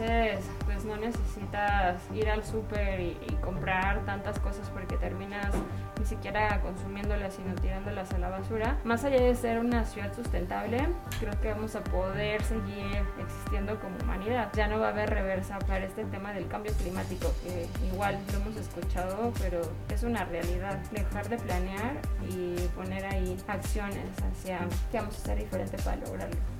veces pues no necesitas ir al súper y, y comprar tantas cosas porque terminas ni siquiera consumiéndolas, sino tirándolas a la basura. Más allá de ser una ciudad sustentable, creo que vamos a poder seguir existiendo como humanidad. Ya no va a haber reversa para este tema del cambio climático, que igual lo hemos escuchado, pero es una realidad. Dejar de planear y poner ahí acciones hacia qué vamos a hacer diferente para lograrlo.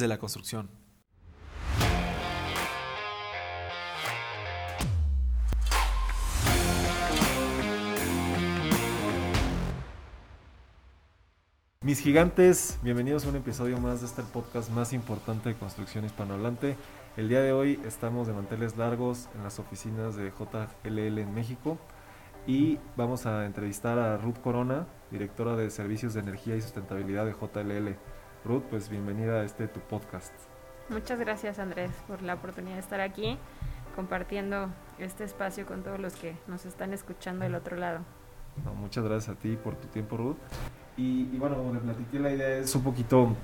de la construcción. Mis gigantes, bienvenidos a un episodio más de este podcast más importante de construcción hispanohablante. El día de hoy estamos de manteles largos en las oficinas de JLL en México y vamos a entrevistar a Ruth Corona, directora de Servicios de Energía y Sustentabilidad de JLL. Ruth, pues bienvenida a este tu podcast. Muchas gracias Andrés por la oportunidad de estar aquí compartiendo este espacio con todos los que nos están escuchando del otro lado. No, muchas gracias a ti por tu tiempo, Ruth. Y, y, bueno, como le platiqué, la idea es un poquito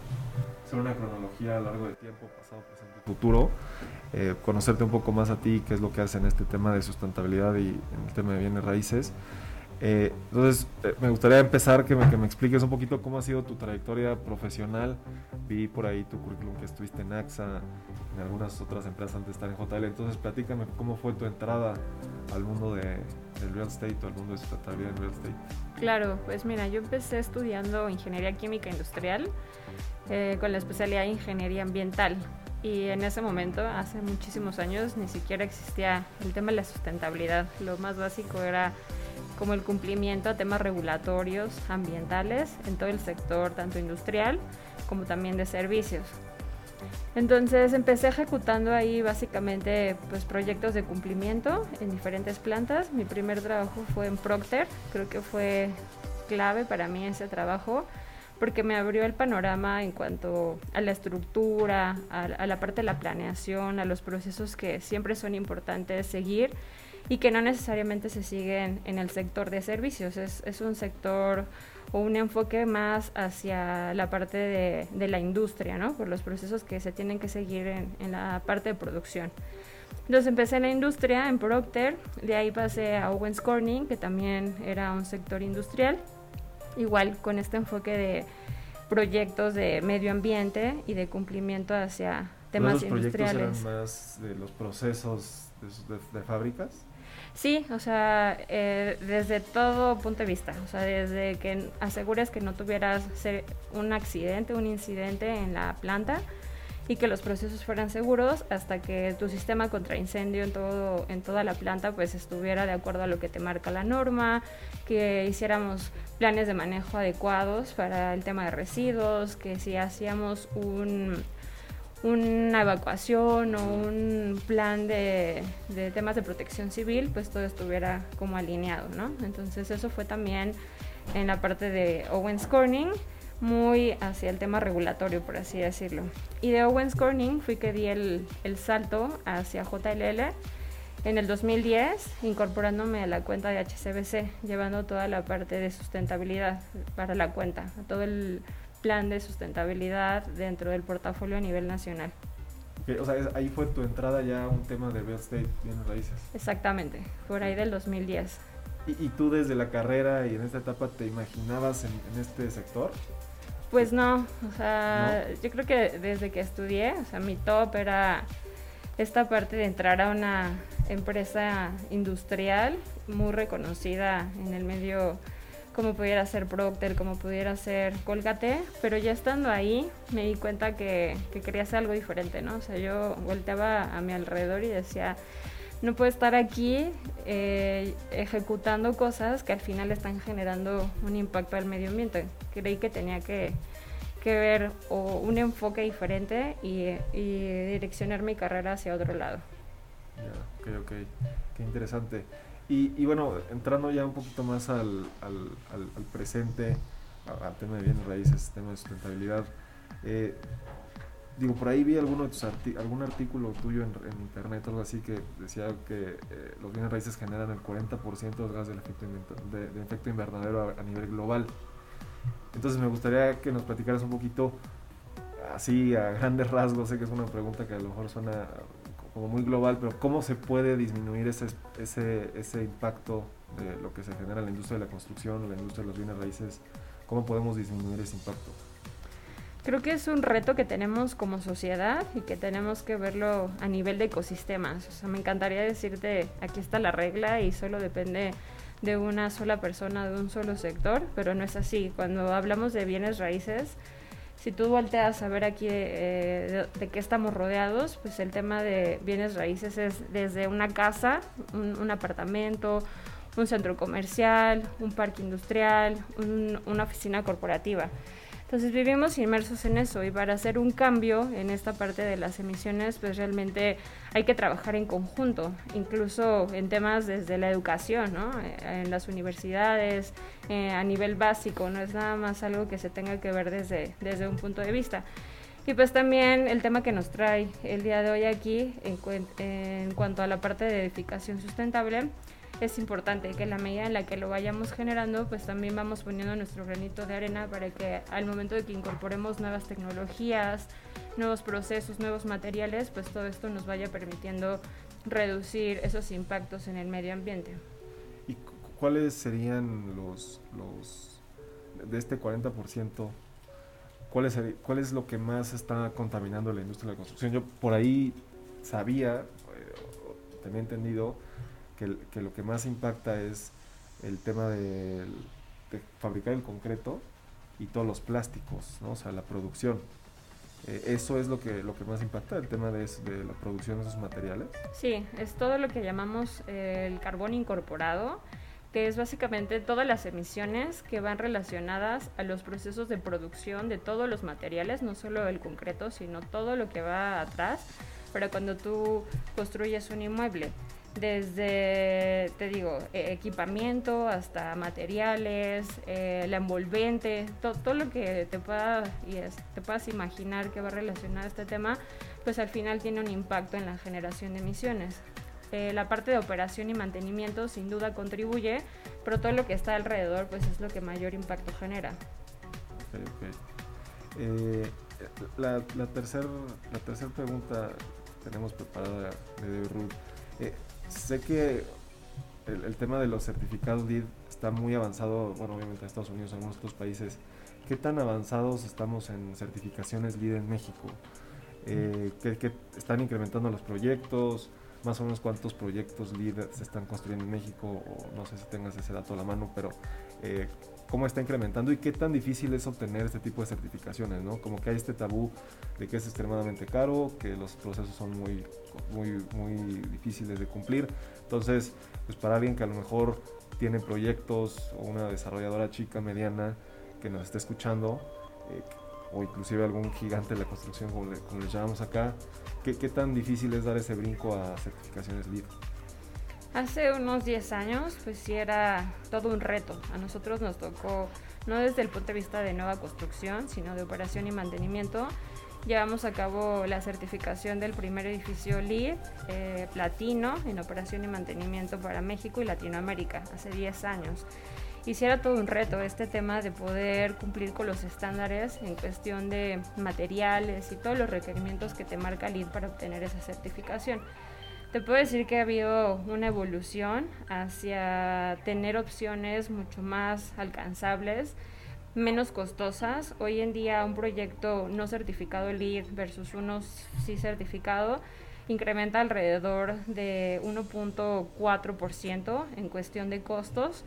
hacer una cronología a lo largo del tiempo, pasado, presente, futuro, eh, conocerte un poco más a ti, qué es lo que haces en este tema de sustentabilidad y en el tema de bienes raíces. Eh, entonces, eh, me gustaría empezar que me, que me, expliques un poquito cómo ha sido tu trayectoria profesional. Vi por ahí tu currículum que estuviste en AXA, en algunas otras empresas antes de estar en JL. Entonces, platícame cómo fue tu entrada al mundo de, del real estate o al mundo de sustentabilidad en real estate. Claro, pues mira, yo empecé estudiando ingeniería química industrial eh, con la especialidad de ingeniería ambiental. Y en ese momento, hace muchísimos años, ni siquiera existía el tema de la sustentabilidad. Lo más básico era como el cumplimiento a temas regulatorios ambientales en todo el sector, tanto industrial como también de servicios. Entonces empecé ejecutando ahí básicamente pues, proyectos de cumplimiento en diferentes plantas. Mi primer trabajo fue en Procter, creo que fue clave para mí ese trabajo porque me abrió el panorama en cuanto a la estructura, a, a la parte de la planeación, a los procesos que siempre son importantes seguir y que no necesariamente se siguen en el sector de servicios. Es, es un sector o un enfoque más hacia la parte de, de, la industria, ¿no? Por los procesos que se tienen que seguir en, en, la parte de producción. Entonces empecé en la industria, en Procter, de ahí pasé a Owens Corning, que también era un sector industrial, igual con este enfoque de proyectos de medio ambiente y de cumplimiento hacia temas ¿Los industriales. proyectos eran más de los procesos de, de, de fábricas? Sí, o sea, eh, desde todo punto de vista, o sea, desde que asegures que no tuvieras un accidente, un incidente en la planta y que los procesos fueran seguros hasta que tu sistema contra incendio en, todo, en toda la planta pues estuviera de acuerdo a lo que te marca la norma, que hiciéramos planes de manejo adecuados para el tema de residuos, que si hacíamos un una evacuación o un plan de, temas de protección civil, pues todo estuviera como alineado, ¿no? Entonces eso fue también en la parte de Owens Corning, muy hacia el tema regulatorio, por así decirlo. Y de Owens Corning fui que di el, el salto hacia JLL en el 2010, incorporándome a la cuenta de HCBC, llevando toda la parte de sustentabilidad para la cuenta, todo el plan de sustentabilidad dentro del portafolio a nivel nacional. Okay, o sea, ahí fue tu entrada ya a un tema de real estate, bienes raíces. Exactamente, por ahí del 2010. ¿Y, y tú desde la carrera y en esta etapa te imaginabas en, en este sector? Pues no, o sea, ¿No? yo creo que desde que estudié, o sea, mi top era esta parte de entrar a una empresa industrial muy reconocida en el medio como pudiera ser Procter, como pudiera ser Colgate, pero ya estando ahí me di cuenta que, que, quería hacer algo diferente, ¿no? O sea, yo volteaba a mi alrededor y decía, no puedo estar aquí eh, ejecutando cosas que al final están generando un impacto al medio ambiente. Creí que tenía que, que ver o un enfoque diferente y, y direccionar mi carrera hacia otro lado. Ya, ok, ok. Qué interesante. Y, bueno, entrando ya un poquito más al, al, al, presente, al tema de bienes raíces, tema de sustentabilidad. Eh, digo, por ahí vi alguno de tus algún artículo tuyo en, internet o algo así que decía que eh, los bienes raíces generan el 40% de gas del efecto, de, efecto invernadero a, nivel global. Entonces me gustaría que nos platicaras un poquito, así a grandes rasgos, sé que es una pregunta que a lo mejor suena como muy global, pero ¿cómo se puede disminuir ese, ese, ese impacto de lo que se genera en la industria de la construcción o la industria de los bienes raíces? ¿Cómo podemos disminuir ese impacto? Creo que es un reto que tenemos como sociedad y que tenemos que verlo a nivel de ecosistemas. O sea, me encantaría decirte, aquí está la regla y solo depende de una sola persona, de un solo sector, pero no es así. Cuando hablamos de bienes raíces, si tú volteas a ver aquí eh, de, qué estamos rodeados, pues el tema de bienes raíces es desde una casa, un, apartamento, un centro comercial, un parque industrial, una oficina corporativa. Entonces vivimos inmersos en eso y para hacer un cambio en esta parte de las emisiones, pues realmente hay que trabajar en conjunto, incluso en temas desde la educación, ¿no? Eh, en las universidades, eh, a nivel básico, no es nada más algo que se tenga que ver desde, desde un punto de vista. Y pues también el tema que nos trae el día de hoy aquí en, en cuanto a la parte de edificación sustentable, es importante que la medida en la que lo vayamos generando, pues también vamos poniendo nuestro granito de arena para que al momento de que incorporemos nuevas tecnologías, nuevos procesos, nuevos materiales, pues todo esto nos vaya permitiendo reducir esos impactos en el medio ambiente. ¿Y cuáles serían los, los de este 40%? ¿Cuál es, ¿Cuál es lo que más está contaminando la industria de la construcción? Yo por ahí sabía, eh, tenía entendido, que, lo que más impacta es el tema de, fabricar el concreto y todos los plásticos, ¿no? o sea, la producción. Eh, ¿Eso es lo que, lo que más impacta, el tema de, de, la producción de esos materiales? Sí, es todo lo que llamamos eh, el carbón incorporado, que es básicamente todas las emisiones que van relacionadas a los procesos de producción de todos los materiales, no solo el concreto, sino todo lo que va atrás, para cuando tú construyes un inmueble desde, te digo, e, equipamiento hasta materiales, eh, la envolvente, todo lo que te, pueda, y te puedas imaginar que va relacionado a este tema, pues al final tiene un impacto en la generación de emisiones. Eh, la parte de operación y mantenimiento sin duda contribuye, pero todo lo que está alrededor pues es lo que mayor impacto genera. Eh, la, la tercera la tercer pregunta que tenemos preparada de Ruth sé que el, tema de los certificados LEED está muy avanzado, bueno, obviamente en Estados Unidos, en algunos otros países. ¿Qué tan avanzados estamos en certificaciones LEED en México? Eh, ¿qué, están incrementando los proyectos? Más o menos cuántos proyectos LEED se están construyendo en México, o no sé si tengas ese dato a la mano, pero eh, cómo está incrementando y qué tan difícil es obtener este tipo de certificaciones, ¿no? Como que hay este tabú de que es extremadamente caro, que los procesos son muy, muy, muy difíciles de cumplir. Entonces, pues para alguien que a lo mejor tiene proyectos o una desarrolladora chica, mediana, que nos esté escuchando, eh, o inclusive algún gigante de la construcción, como le, como llamamos acá, ¿qué, ¿qué tan difícil es dar ese brinco a certificaciones LEED? Hace unos 10 años, pues sí era todo un reto. A nosotros nos tocó, no desde el punto de vista de nueva construcción, sino de operación y mantenimiento. Llevamos a cabo la certificación del primer edificio LEED eh, platino en operación y mantenimiento para México y Latinoamérica hace 10 años. Hiciera todo un reto este tema de poder cumplir con los estándares en cuestión de materiales y todos los requerimientos que te marca LEED para obtener esa certificación. Te puedo decir que ha habido una evolución hacia tener opciones mucho más alcanzables, menos costosas. Hoy en día un proyecto no certificado LEED versus uno sí certificado incrementa alrededor de 1.4% en cuestión de costos.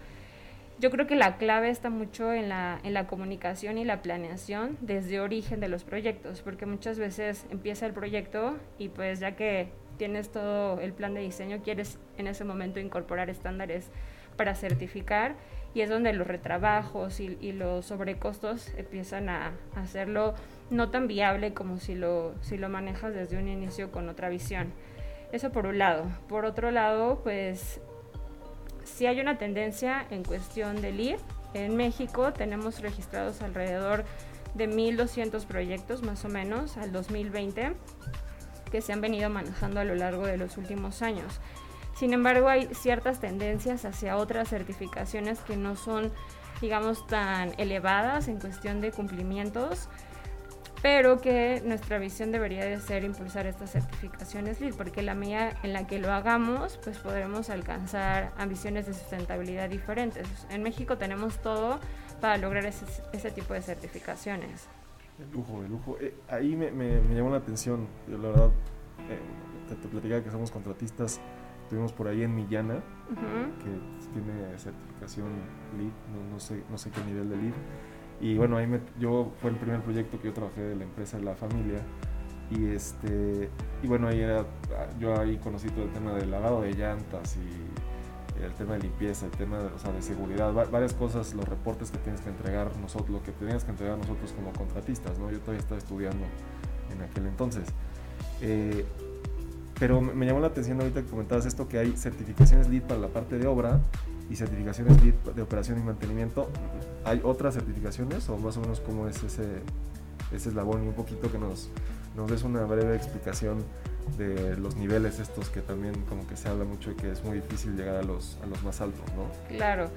Yo creo que la clave está mucho en la, en la comunicación y la planeación desde origen de los proyectos, porque muchas veces empieza el proyecto y pues ya que tienes todo el plan de diseño, quieres en ese momento incorporar estándares para certificar y es donde los retrabajos y, los sobrecostos empiezan a, hacerlo no tan viable como si lo, si lo manejas desde un inicio con otra visión. Eso por un lado. Por otro lado, pues si hay una tendencia en cuestión de lead. En México tenemos registrados alrededor de 1.200 proyectos más o menos al 2020 que se han venido manejando a lo largo de los últimos años. Sin embargo, hay ciertas tendencias hacia otras certificaciones que no son, digamos, tan elevadas en cuestión de cumplimientos, pero que nuestra visión debería de ser impulsar estas certificaciones LEED, porque la medida en la que lo hagamos, pues podremos alcanzar ambiciones de sustentabilidad diferentes. En México tenemos todo para lograr ese, ese tipo de certificaciones. El lujo, el lujo. Eh, ahí me, me, me, llamó la atención, yo la verdad, eh, te, te platicaba que somos contratistas, estuvimos por ahí en Millana, uh -huh. que tiene certificación LEED, no, no, sé, no sé qué nivel de LEED y bueno, ahí me, yo fue el primer proyecto que yo trabajé de la empresa de la familia. Y este y bueno, ahí era, yo ahí conocí todo el tema del lavado de llantas y el tema de limpieza, el tema de, o sea, de seguridad, varias cosas, los reportes que tienes que entregar nosotros, lo que tenías que entregar nosotros como contratistas, ¿no? Yo todavía estaba estudiando en aquel entonces. Eh, pero me llamó la atención ahorita que comentabas esto, que hay certificaciones LEED para la parte de obra y certificaciones de operación y mantenimiento. ¿Hay otras certificaciones o más o menos cómo es ese, ese eslabón y un poquito que nos, nos des una breve explicación de los niveles estos que también como que se habla mucho y que es muy difícil llegar a los, a los más altos, ¿no? Claro.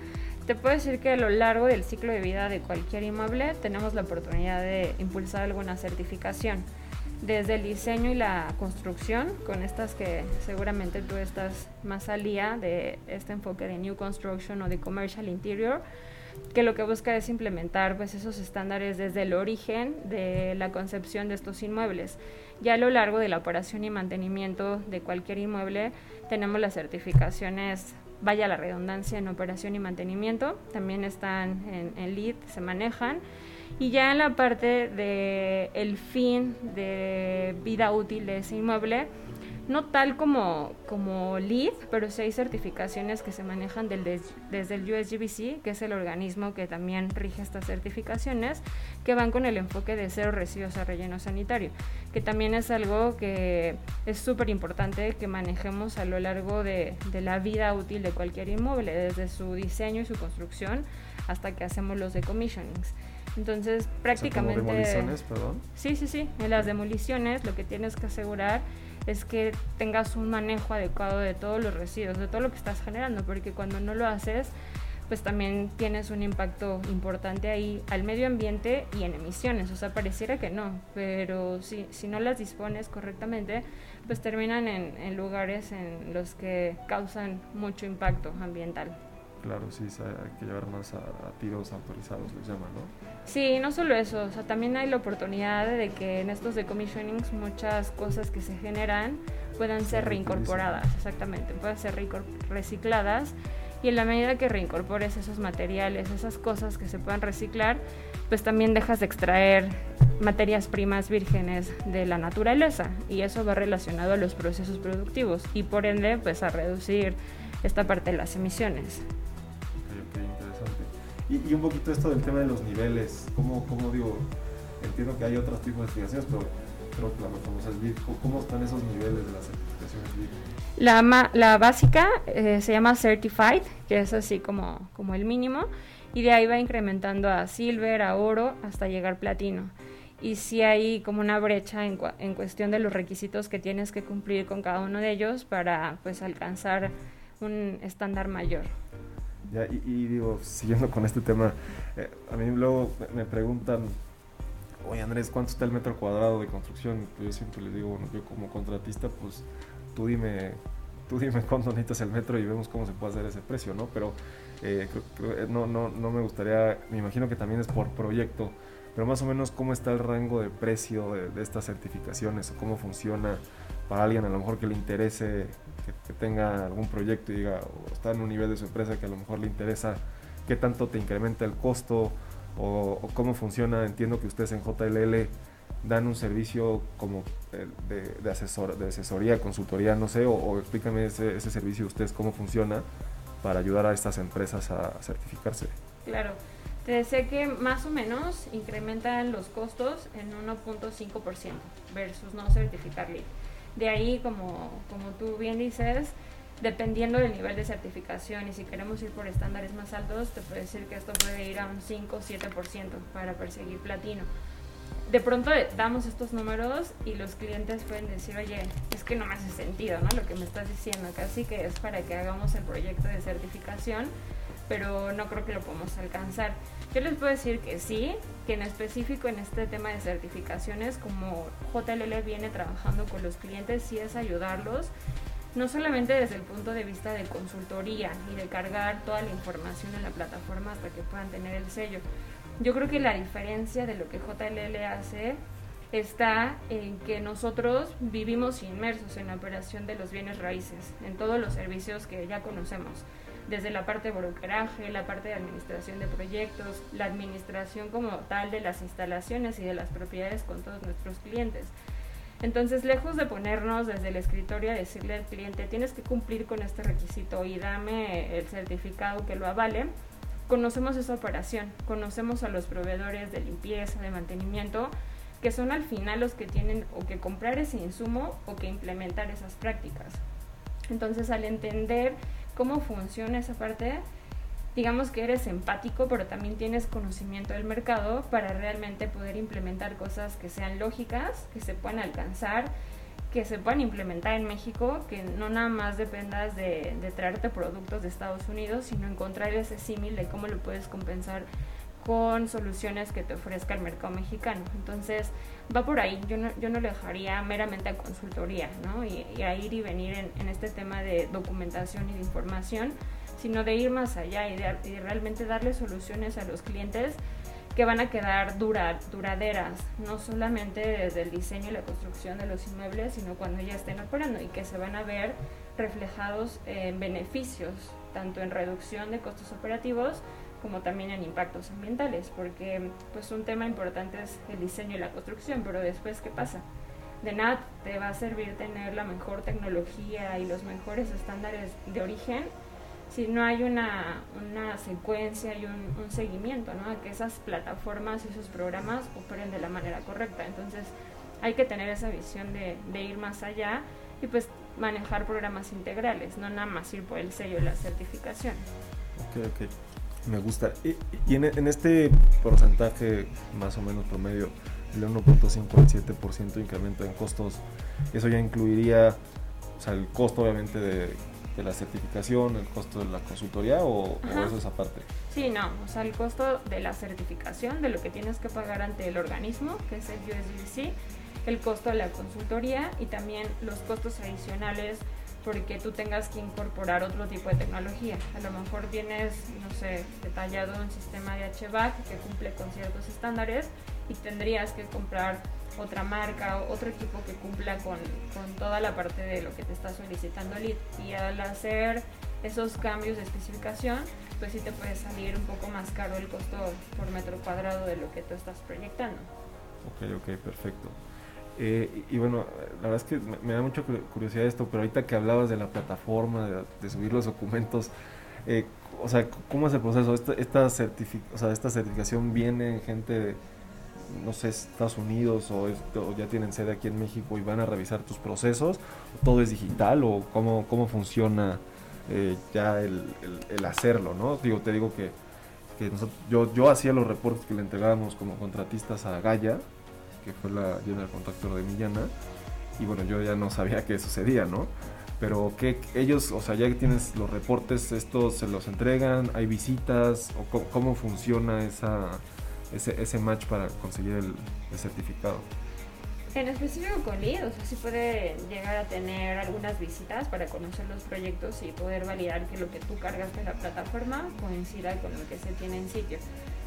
Te puedo decir que a lo largo del ciclo de vida de cualquier inmueble tenemos la oportunidad de impulsar alguna certificación desde el diseño y la construcción, con estas que seguramente tú estás más al día de este enfoque de New Construction o de Commercial Interior, que lo que busca es implementar pues, esos estándares desde el origen de la concepción de estos inmuebles. Ya a lo largo de la operación y mantenimiento de cualquier inmueble tenemos las certificaciones, vaya la redundancia, en operación y mantenimiento, también están en, en LEED, se manejan. Y ya en la parte de el fin de vida útil de ese inmueble, no tal como, como LEED, pero sí hay certificaciones que se manejan del, desde el USGBC, que es el organismo que también rige estas certificaciones, que van con el enfoque de cero residuos a relleno sanitario, que también es algo que es súper importante que manejemos a lo largo de, de la vida útil de cualquier inmueble, desde su diseño y su construcción hasta que hacemos los decommissionings. Entonces, prácticamente... O sea, demoliciones, perdón. Sí, sí, sí. En las demoliciones lo que tienes que asegurar es que tengas un manejo adecuado de todos los residuos, de todo lo que estás generando, porque cuando no lo haces, pues también tienes un impacto importante ahí al medio ambiente y en emisiones. O sea, pareciera que no, pero si, si no las dispones correctamente, pues terminan en, en lugares en los que causan mucho impacto ambiental claro, sí, hay que llevar más a, a, tiros autorizados, les llaman, ¿no? Sí, no solo eso, o sea, también hay la oportunidad de que en estos decommissionings muchas cosas que se generan puedan ser reincorporadas, exactamente, puedan ser recicladas y en la medida que reincorpores esos materiales, esas cosas que se puedan reciclar, pues también dejas de extraer materias primas vírgenes de la naturaleza y eso va relacionado a los procesos productivos y por ende pues a reducir esta parte de las emisiones. Y, y, un poquito esto del tema de los niveles, ¿cómo, cómo digo? Entiendo que hay otros tipos de certificaciones, pero creo que la más famosa es LEED. ¿Cómo están esos niveles de las certificaciones LEED? La, la básica eh, se llama Certified, que es así como, como el mínimo, y de ahí va incrementando a Silver, a Oro, hasta llegar Platino. Y sí hay como una brecha en, en cuestión de los requisitos que tienes que cumplir con cada uno de ellos para pues alcanzar un estándar mayor. Ya, y, digo, siguiendo con este tema, eh, a mí luego me preguntan, oye Andrés, ¿cuánto está el metro cuadrado de construcción? Yo siempre les digo, bueno, yo como contratista, pues tú dime, tú dime cuánto necesitas el metro y vemos cómo se puede hacer ese precio, ¿no? Pero eh, creo, no, no, no me gustaría, me imagino que también es por proyecto, pero más o menos cómo está el rango de precio de, de estas certificaciones o cómo funciona para alguien a lo mejor que le interese que, que, tenga algún proyecto y diga, o está en un nivel de su empresa que a lo mejor le interesa qué tanto te incrementa el costo o, o cómo funciona. Entiendo que ustedes en JLL dan un servicio como de, de, asesor, de asesoría, consultoría, no sé, o, o explícame ese, ese, servicio ustedes cómo funciona para ayudar a estas empresas a certificarse. Claro. Te decía que más o menos incrementan los costos en 1.5% versus no certificar LEED. De ahí, como, como tú bien dices, dependiendo del nivel de certificación y si queremos ir por estándares más altos, te puedo decir que esto puede ir a un 5 o 7% para perseguir platino. De pronto damos estos números y los clientes pueden decir, oye, es que no me hace sentido, ¿no? Lo que me estás diciendo, casi que es para que hagamos el proyecto de certificación, pero no creo que lo podamos alcanzar. Yo les puedo decir que sí, que en específico en este tema de certificaciones, como JLL viene trabajando con los clientes, sí es ayudarlos no solamente desde el punto de vista de consultoría y de cargar toda la información en la plataforma hasta que puedan tener el sello. Yo creo que la diferencia de lo que JLL hace está en que nosotros vivimos inmersos en la operación de los bienes raíces, en todos los servicios que ya conocemos, desde la parte de brokeraje, la parte de administración de proyectos, la administración como tal de las instalaciones y de las propiedades con todos nuestros clientes. Entonces, lejos de ponernos desde el escritorio a decirle al cliente, tienes que cumplir con este requisito y dame el certificado que lo avale, conocemos esa operación, conocemos a los proveedores de limpieza, de mantenimiento, que son al final los que tienen o que comprar ese insumo o que implementar esas prácticas. Entonces, al entender cómo funciona esa parte, digamos que eres empático, pero también tienes conocimiento del mercado para realmente poder implementar cosas que sean lógicas, que se puedan alcanzar, que se puedan implementar en México, que no nada más dependas de, traerte productos de Estados Unidos, sino encontrar ese símil de cómo lo puedes compensar con soluciones que te ofrezca el mercado mexicano. Entonces, va por ahí. Yo no, yo no lo dejaría meramente a consultoría, ¿no? Y, a ir y venir en, este tema de documentación y de información, sino de ir más allá y, de, realmente darle soluciones a los clientes que van a quedar dura, duraderas, no solamente desde el diseño y la construcción de los inmuebles, sino cuando ya estén operando y que se van a ver reflejados en beneficios, tanto en reducción de costos operativos como también en impactos ambientales, porque pues un tema importante es el diseño y la construcción, pero después ¿qué pasa? De nada te va a servir tener la mejor tecnología y los mejores estándares de origen si no hay una, una secuencia y un, un, seguimiento, ¿no? A que esas plataformas y esos programas operen de la manera correcta. Entonces hay que tener esa visión de, de ir más allá y pues manejar programas integrales, no nada más ir por el sello de la certificación. Ok, ok. Me gusta. Y, y en, en, este porcentaje más o menos promedio, el 1.5 al 7% de incremento en costos, eso ya incluiría o sea, el costo obviamente de de la certificación, el costo de la consultoría o, eso es aparte? Sí, no, o sea, el costo de la certificación, de lo que tienes que pagar ante el organismo, que es el USDC, el costo de la consultoría y también los costos adicionales porque tú tengas que incorporar otro tipo de tecnología. A lo mejor vienes, no sé, detallado un sistema de HVAC que cumple con ciertos estándares y tendrías que comprar otra marca, o otro equipo que cumpla con, con, toda la parte de lo que te está solicitando el Y al hacer esos cambios de especificación, pues sí te puede salir un poco más caro el costo por metro cuadrado de lo que tú estás proyectando. Ok, ok, perfecto. Eh, y, bueno, la verdad es que me, da mucha curiosidad esto, pero ahorita que hablabas de la plataforma, de, subir los documentos, eh, o sea, ¿cómo es el proceso? Esta, esta, o sea, esta certificación viene gente de no sé, Estados Unidos o, ya tienen sede aquí en México y van a revisar tus procesos? ¿Todo es digital o cómo, cómo funciona eh, ya el, hacerlo? ¿no? Digo, te digo que, yo, yo hacía los reportes que le entregábamos como contratistas a Gaia, que fue la general contractor de Millana, y bueno, yo ya no sabía qué sucedía, ¿no? Pero que ellos, o sea, ya que tienes los reportes, estos se los entregan, hay visitas, o cómo funciona esa ese, ese match para conseguir el, certificado. En específico con Lead, o sea, sí puede llegar a tener algunas visitas para conocer los proyectos y poder validar que lo que tú cargaste en la plataforma coincida con lo que se tiene en sitio.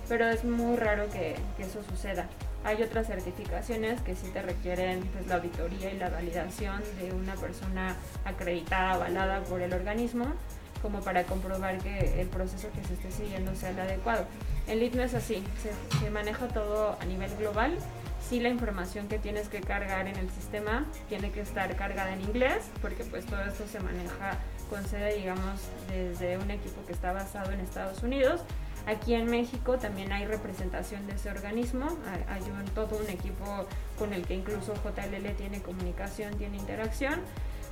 Pero es muy raro que, que eso suceda. Hay otras certificaciones que sí te requieren pues, la auditoría y la validación de una persona acreditada, avalada por el organismo, como para comprobar que el proceso que se esté siguiendo sea el adecuado. En Lead no es así, se, maneja todo a nivel global. Sí la información que tienes que cargar en el sistema tiene que estar cargada en inglés, porque pues todo esto se maneja con sede, digamos, desde un equipo que está basado en Estados Unidos, Aquí en México también hay representación de ese organismo, hay, un, todo un equipo con el que incluso JLL tiene comunicación, tiene interacción,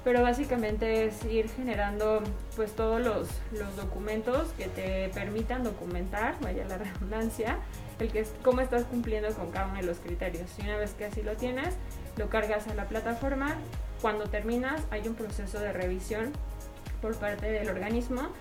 pero básicamente es ir generando pues todos los, los documentos que te permitan documentar, vaya la redundancia, el que es cómo estás cumpliendo con cada uno de los criterios. Y una vez que así lo tienes, lo cargas a la plataforma. Cuando terminas, hay un proceso de revisión por parte del organismo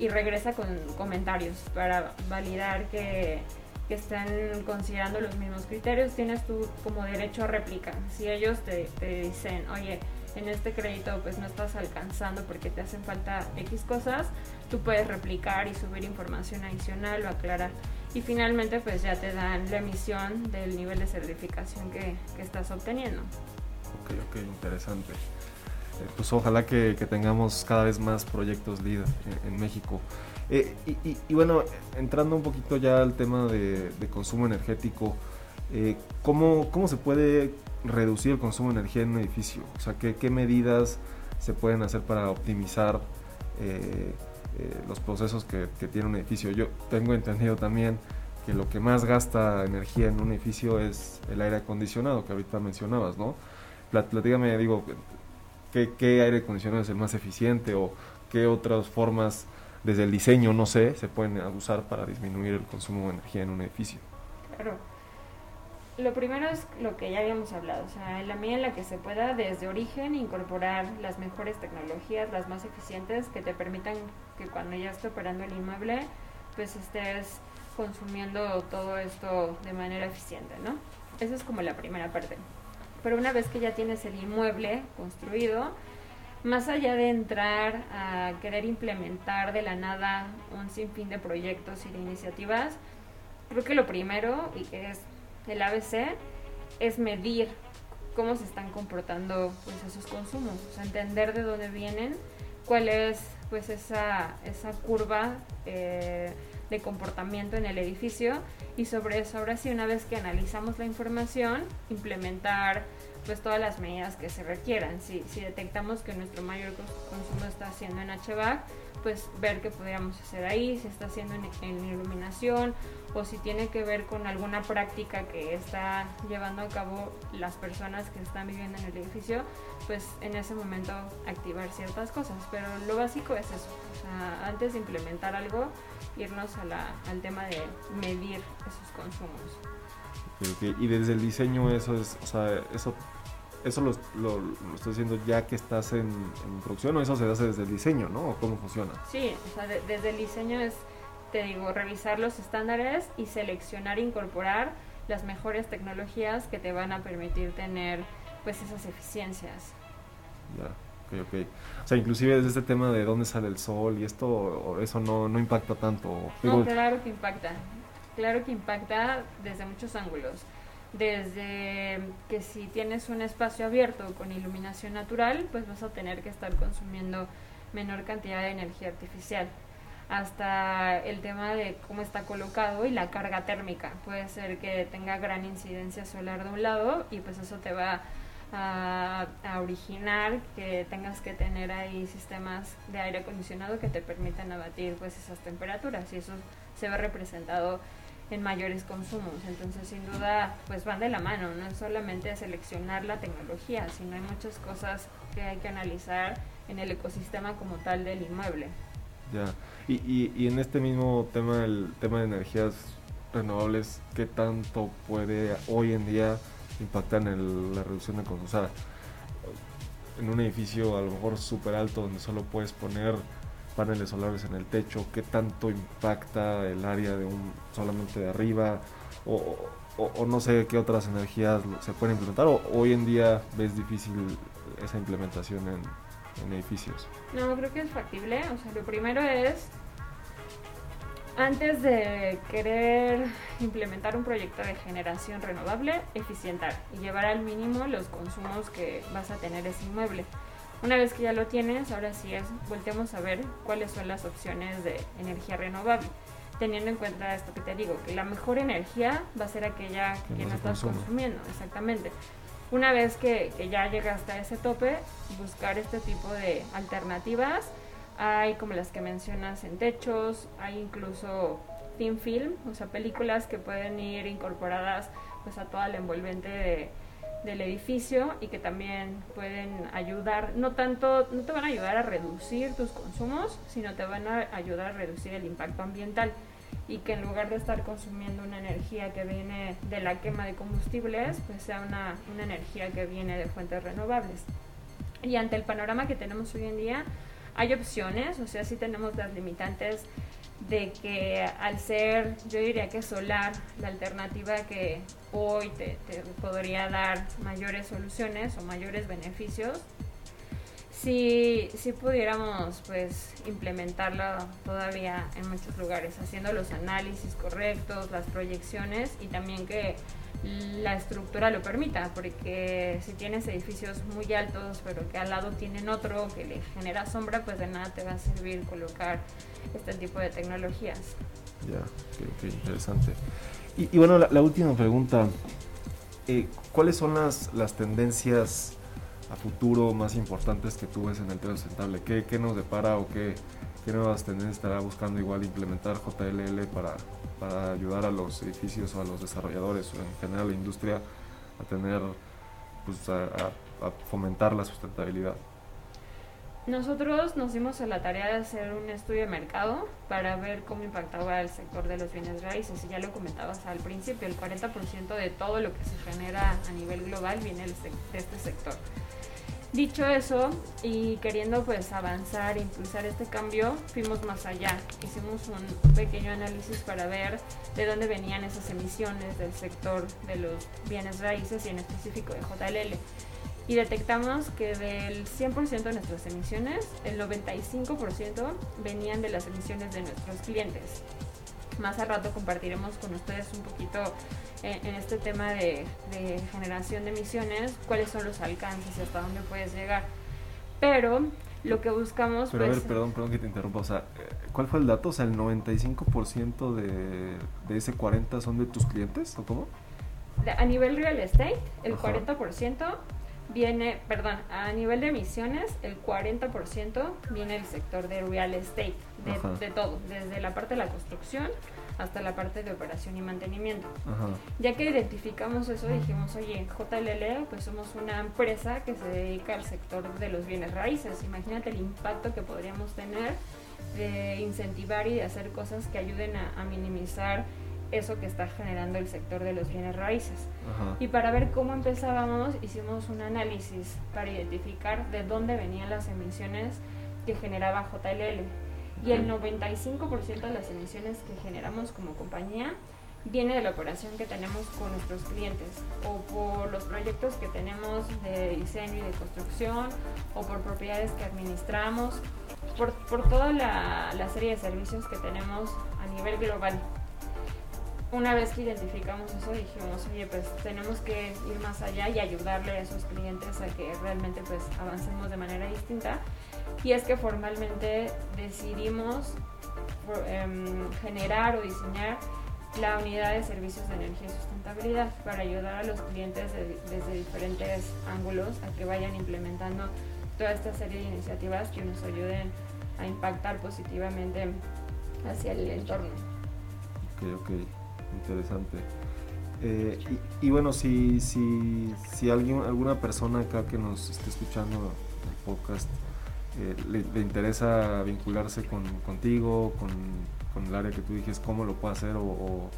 y regresa con comentarios para validar que, que están considerando los mismos criterios. Tienes tú como derecho a réplica. Si ellos te, te dicen, oye, en este crédito pues no estás alcanzando porque te hacen falta X cosas, tú puedes replicar y subir información adicional o aclarar y finalmente pues ya te dan la emisión del nivel de certificación que, que estás obteniendo. Ok, ok, interesante. Eh, pues ojalá que, que, tengamos cada vez más proyectos LEED en, México. Eh, y, y, bueno, entrando un poquito ya al tema de, de consumo energético, eh, ¿cómo, ¿cómo, se puede reducir el consumo de energía en un edificio? O sea, ¿qué, qué medidas se pueden hacer para optimizar eh, los procesos que, tiene un edificio. Yo tengo entendido también que lo que más gasta energía en un edificio es el aire acondicionado, que ahorita mencionabas, ¿no? Platígame, digo, ¿qué, aire acondicionado es el más eficiente o qué otras formas desde el diseño, no sé, se pueden usar para disminuir el consumo de energía en un edificio? Claro. Lo primero es lo que ya habíamos hablado, o sea, en la medida en la que se pueda desde origen incorporar las mejores tecnologías, las más eficientes, que te permitan que cuando ya esté operando el inmueble, pues estés consumiendo todo esto de manera eficiente, ¿no? Esa es como la primera parte. Pero una vez que ya tienes el inmueble construido, más allá de entrar a querer implementar de la nada un sinfín de proyectos y de iniciativas, creo que lo primero, y que es el ABC es medir cómo se están comportando pues esos consumos, entender de dónde vienen, cuál es pues esa, esa curva eh, de comportamiento en el edificio y sobre eso ahora sí una vez que analizamos la información implementar pues todas las medidas que se requieran. Si, si detectamos que nuestro mayor consumo está haciendo en HVAC, pues ver qué podríamos hacer ahí, si está haciendo en iluminación o si tiene que ver con alguna práctica que está llevando a cabo las personas que están viviendo en el edificio, pues en ese momento activar ciertas cosas. Pero lo básico es eso, antes de implementar algo, irnos al tema de medir esos consumos. Y desde el diseño eso es, eso eso lo, lo, estoy diciendo ya que estás en, producción o eso se hace desde el diseño, ¿no? ¿O cómo funciona? Sí, o sea, desde el diseño es te digo, revisar los estándares y seleccionar e incorporar las mejores tecnologías que te van a permitir tener pues esas eficiencias. Ya, ok, ok. O sea, inclusive desde este tema de dónde sale el sol y esto, eso no, no impacta tanto. No, claro que impacta. Claro que impacta desde muchos ángulos. Desde que si tienes un espacio abierto con iluminación natural, pues vas a tener que estar consumiendo menor cantidad de energía artificial hasta el tema de cómo está colocado y la carga térmica. Puede ser que tenga gran incidencia solar de un lado y pues eso te va a, originar que tengas que tener ahí sistemas de aire acondicionado que te permitan abatir pues esas temperaturas y eso se ve representado en mayores consumos. Entonces, sin duda, pues van de la mano, no es solamente seleccionar la tecnología, sino hay muchas cosas que hay que analizar en el ecosistema como tal del inmueble. Ya. Y, y, en este mismo tema, el tema de energías renovables, ¿qué tanto puede hoy en día impactar en la reducción de consumo? O sea, en un edificio a lo mejor súper alto donde solo puedes poner paneles solares en el techo, ¿qué tanto impacta el área de un solamente de arriba? O, no sé qué otras energías se pueden implementar, o hoy en día ves difícil esa implementación en, en edificios? No, creo que es factible. O sea, lo primero es, antes de querer implementar un proyecto de generación renovable, eficientar y llevar al mínimo los consumos que vas a tener ese inmueble. Una vez que ya lo tienes, ahora sí es, volteemos a ver cuáles son las opciones de energía renovable teniendo en cuenta esto que te digo, que la mejor energía va a ser aquella que, no, estás consumiendo, exactamente. Una vez que, ya llegaste a ese tope, buscar este tipo de alternativas. Hay como las que mencionas en techos, hay incluso thin film, o sea, películas que pueden ir incorporadas pues a toda la envolvente del edificio y que también pueden ayudar, no tanto, no te van a ayudar a reducir tus consumos, sino te van a ayudar a reducir el impacto ambiental y que en lugar de estar consumiendo una energía que viene de la quema de combustibles, pues sea una, una energía que viene de fuentes renovables. Y ante el panorama que tenemos hoy en día, hay opciones, o sea, sí tenemos las limitantes de que al ser, yo diría que solar, la alternativa que hoy te, podría dar mayores soluciones o mayores beneficios, si, si pudiéramos pues implementarlo todavía en muchos lugares, haciendo los análisis correctos, las proyecciones y también que la estructura lo permita, porque si tienes edificios muy altos, pero que al lado tienen otro que le genera sombra, pues de nada te va a servir colocar este tipo de tecnologías. Ya, qué, interesante. Y, bueno, la, última pregunta, eh, ¿cuáles son las, las tendencias a futuro más importantes que tú ves en el tema sustentable? ¿Qué, ¿Qué, nos depara o qué, qué nuevas tendencias estará buscando igual implementar JLL para, para ayudar a los edificios o a los desarrolladores o en general a la industria a tener, pues a, fomentar la sustentabilidad? Nosotros nos dimos a la tarea de hacer un estudio de mercado para ver cómo impactaba el sector de los bienes raíces. Y ya lo comentabas al principio, el 40% de todo lo que se genera a nivel global viene de este sector. Dicho eso, y queriendo pues avanzar e impulsar este cambio, fuimos más allá. Hicimos un pequeño análisis para ver de dónde venían esas emisiones del sector de los bienes raíces y en específico de JLL. Y detectamos que del 100% de nuestras emisiones, el 95% venían de las emisiones de nuestros clientes. Más al rato compartiremos con ustedes un poquito en, este tema de, generación de emisiones, cuáles son los alcances y hasta dónde puedes llegar. Pero lo que buscamos... Pero a ver, pues, perdón, perdón que te interrumpa. O sea, ¿cuál fue el dato? O sea, ¿el 95% de, de ese 40% son de tus clientes o cómo? a nivel real estate, el 40% viene, perdón, a nivel de emisiones, el 40% viene del sector de real estate, de, de, todo, desde la parte de la construcción hasta la parte de operación y mantenimiento. Ya que identificamos eso, dijimos, oye, JLL, pues somos una empresa que se dedica al sector de los bienes raíces. Imagínate el impacto que podríamos tener de incentivar y de hacer cosas que ayuden a, minimizar eso que está generando el sector de los bienes raíces. Y para ver cómo empezábamos, hicimos un análisis para identificar de dónde venían las emisiones que generaba JLL y el 95% de las emisiones que generamos como compañía viene de la operación que tenemos con nuestros clientes o por los proyectos que tenemos de diseño y de construcción o por propiedades que administramos, por, por toda la, la serie de servicios que tenemos a nivel global. Una vez que identificamos eso dijimos, oye, pues tenemos que ir más allá y ayudarle a esos clientes a que realmente pues avancemos de manera distinta y es que formalmente decidimos em, generar o diseñar la unidad de servicios de energía y sustentabilidad para ayudar a los clientes desde diferentes ángulos a que vayan implementando toda esta serie de iniciativas que nos ayuden a impactar positivamente hacia el entorno. Interesante. Eh, y, bueno, si, si, si alguien, alguna persona acá que nos esté escuchando el podcast eh, le, interesa vincularse con, contigo, con, con, el área que tú dijes, cómo lo puede hacer o,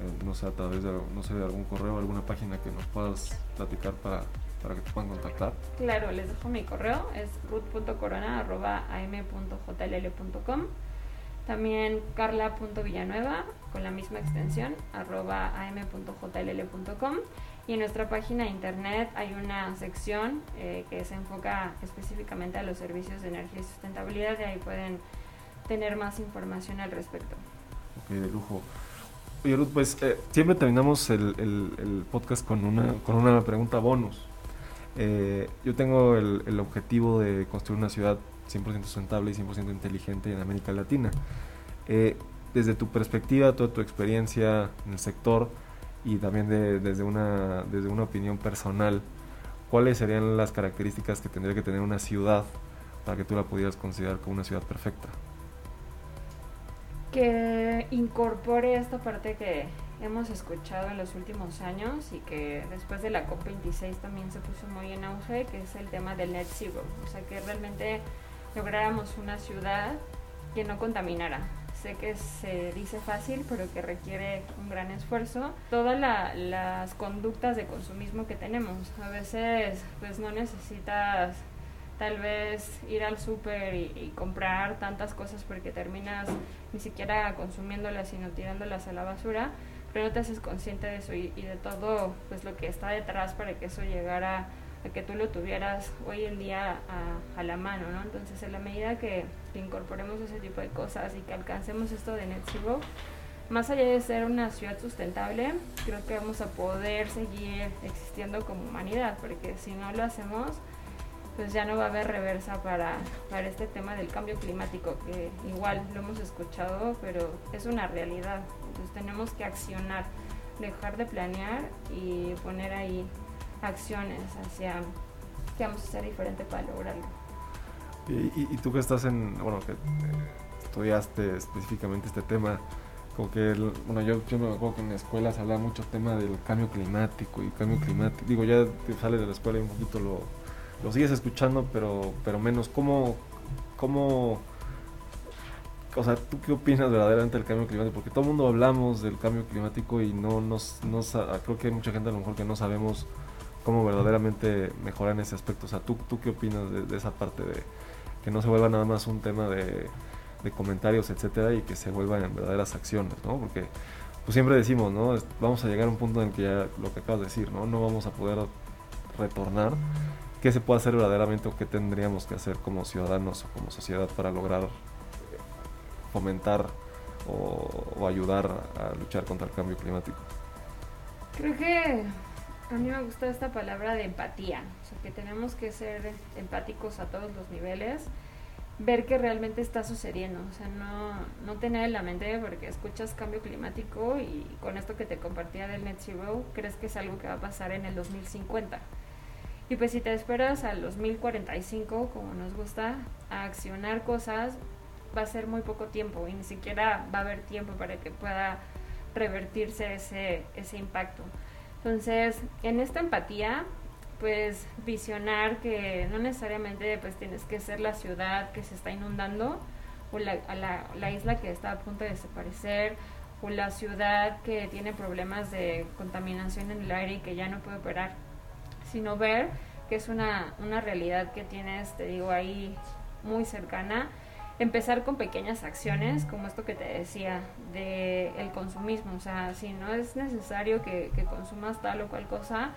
eh, no sé, a través de, no sé, algún correo, alguna página que nos puedas platicar para, para que te puedan contactar. Claro, les dejo mi correo, es root.corona.am.jll.com. También carla.villanueva con la misma extensión, arroba am.jll.com. Y en nuestra página de internet hay una sección eh, que se enfoca específicamente a los servicios de energía y sustentabilidad y ahí pueden tener más información al respecto. Ok, de lujo. Oye, Ruth, pues eh, siempre terminamos el, el, podcast con una, con una pregunta bonus. Eh, yo tengo el, el, objetivo de construir una ciudad 100% sustentable y 100% inteligente en América Latina. desde tu perspectiva, toda tu experiencia en el sector, y también desde, una, desde una opinión personal, ¿cuáles serían las características que tendría que tener una ciudad para que tú la pudieras considerar como una ciudad perfecta? que incorpore esta parte que hemos escuchado en los últimos años y que después de la COP26 también se puso muy en auge, que es el tema del net zero. O sea, que realmente lográramos una ciudad que no contaminara. Sé que se dice fácil, pero que requiere un gran esfuerzo. Todas las conductas de consumismo que tenemos. A veces, pues no necesitas tal vez ir al súper y, comprar tantas cosas porque terminas ni siquiera consumiéndolas, sino tirándolas a la basura pero no te haces consciente de eso y, de todo pues lo que está detrás para que eso llegara a que tú lo tuvieras hoy en día a, la mano, ¿no? Entonces, en la medida que, incorporemos ese tipo de cosas y que alcancemos esto de Net Zero, más allá de ser una ciudad sustentable, creo que vamos a poder seguir existiendo como humanidad, porque si no lo hacemos, pues ya no va a haber reversa para, para este tema del cambio climático, que igual lo hemos escuchado, pero es una realidad. Entonces tenemos que accionar, dejar de planear y poner ahí acciones hacia qué vamos a hacer diferente para lograrlo. Y, tú que estás en, bueno, que eh, estudiaste específicamente este tema, como que, bueno, yo, yo me acuerdo que en la escuela se hablaba mucho tema del cambio climático y cambio climático, digo, ya sales de la escuela y un poquito lo, lo sigues escuchando, pero, pero menos. ¿Cómo, cómo, o sea, ¿tú qué opinas verdaderamente del cambio climático? Porque todo el mundo hablamos del cambio climático y no nos, no, creo que hay mucha gente a lo mejor que no sabemos cómo verdaderamente mejorar en ese aspecto. O sea, ¿tú, tú qué opinas de, esa parte de que no se vuelva nada más un tema de, de comentarios, etcétera, y que se vuelvan en verdaderas acciones, ¿no? Porque pues siempre decimos, ¿no? Vamos a llegar a un punto en el que ya lo que acabas de decir, ¿no? No vamos a poder retornar qué se puede hacer verdaderamente o qué tendríamos que hacer como ciudadanos o como sociedad para lograr fomentar o, ayudar a luchar contra el cambio climático. Creo que a mí me gusta esta palabra de empatía, o sea, que tenemos que ser empáticos a todos los niveles, ver qué realmente está sucediendo, o sea, no, no tener en la mente porque escuchas cambio climático y con esto que te compartía del Net Zero, crees que es algo que va a pasar en el 2050 y pues si te esperas al 2045, como nos gusta, a accionar cosas, va a ser muy poco tiempo y ni siquiera va a haber tiempo para que pueda revertirse ese, ese impacto. Entonces, en esta empatía, pues visionar que no necesariamente pues tienes que ser la ciudad que se está inundando o la, la, la isla que está a punto de desaparecer o la ciudad que tiene problemas de contaminación en el aire y que ya no puede operar sino ver que es una, una realidad que tienes, te digo, ahí muy cercana. Empezar con pequeñas acciones, como esto que te decía, de el consumismo. O sea, si no es necesario que, que consumas tal o cual cosa,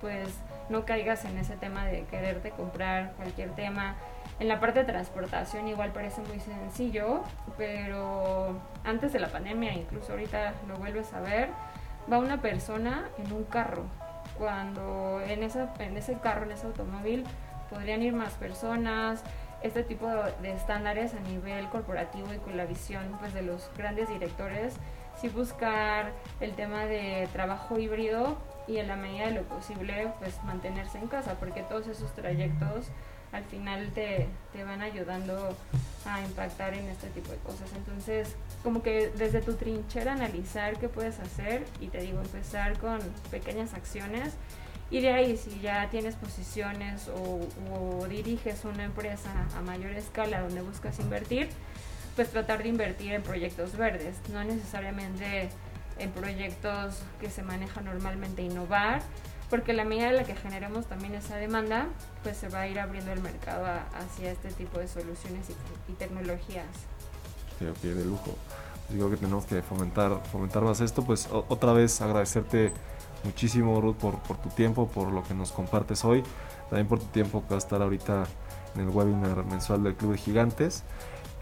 pues no caigas en ese tema de quererte comprar cualquier tema. En la parte de transportación igual parece muy sencillo, pero antes de la pandemia, incluso ahorita lo vuelves a ver, va una persona en un carro cuando en, esa, en ese carro, en ese automóvil, podrían ir más personas, este tipo de estándares a nivel corporativo y con la visión pues, de los grandes directores, sí buscar el tema de trabajo híbrido y en la medida de lo posible pues mantenerse en casa, porque todos esos trayectos al final te, te, van ayudando a impactar en este tipo de cosas. Entonces, como que desde tu trinchera analizar qué puedes hacer y te digo, empezar con pequeñas acciones y de ahí si ya tienes posiciones o, diriges una empresa a mayor escala donde buscas invertir, pues tratar de invertir en proyectos verdes, no necesariamente en proyectos que se manejan normalmente innovar, porque la medida en la que generemos también esa demanda, pues se va a ir abriendo el mercado hacia este tipo de soluciones y, tecnologías. Sí, ok, de lujo. Digo que tenemos que fomentar, fomentar más esto, pues otra vez agradecerte muchísimo Ruth por, por tu tiempo, por lo que nos compartes hoy, también por tu tiempo que va a estar ahorita en el webinar mensual del Club de Gigantes,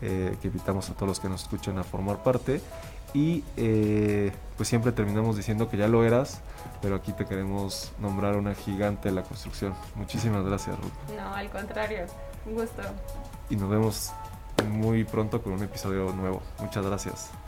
eh, que invitamos a todos los que nos escuchen a formar parte y eh, pues siempre terminamos diciendo que ya lo eras, pero aquí te queremos nombrar una gigante de la construcción. Muchísimas gracias, Ruth. No, al contrario, un gusto. Y nos vemos muy pronto con un episodio nuevo. Muchas gracias.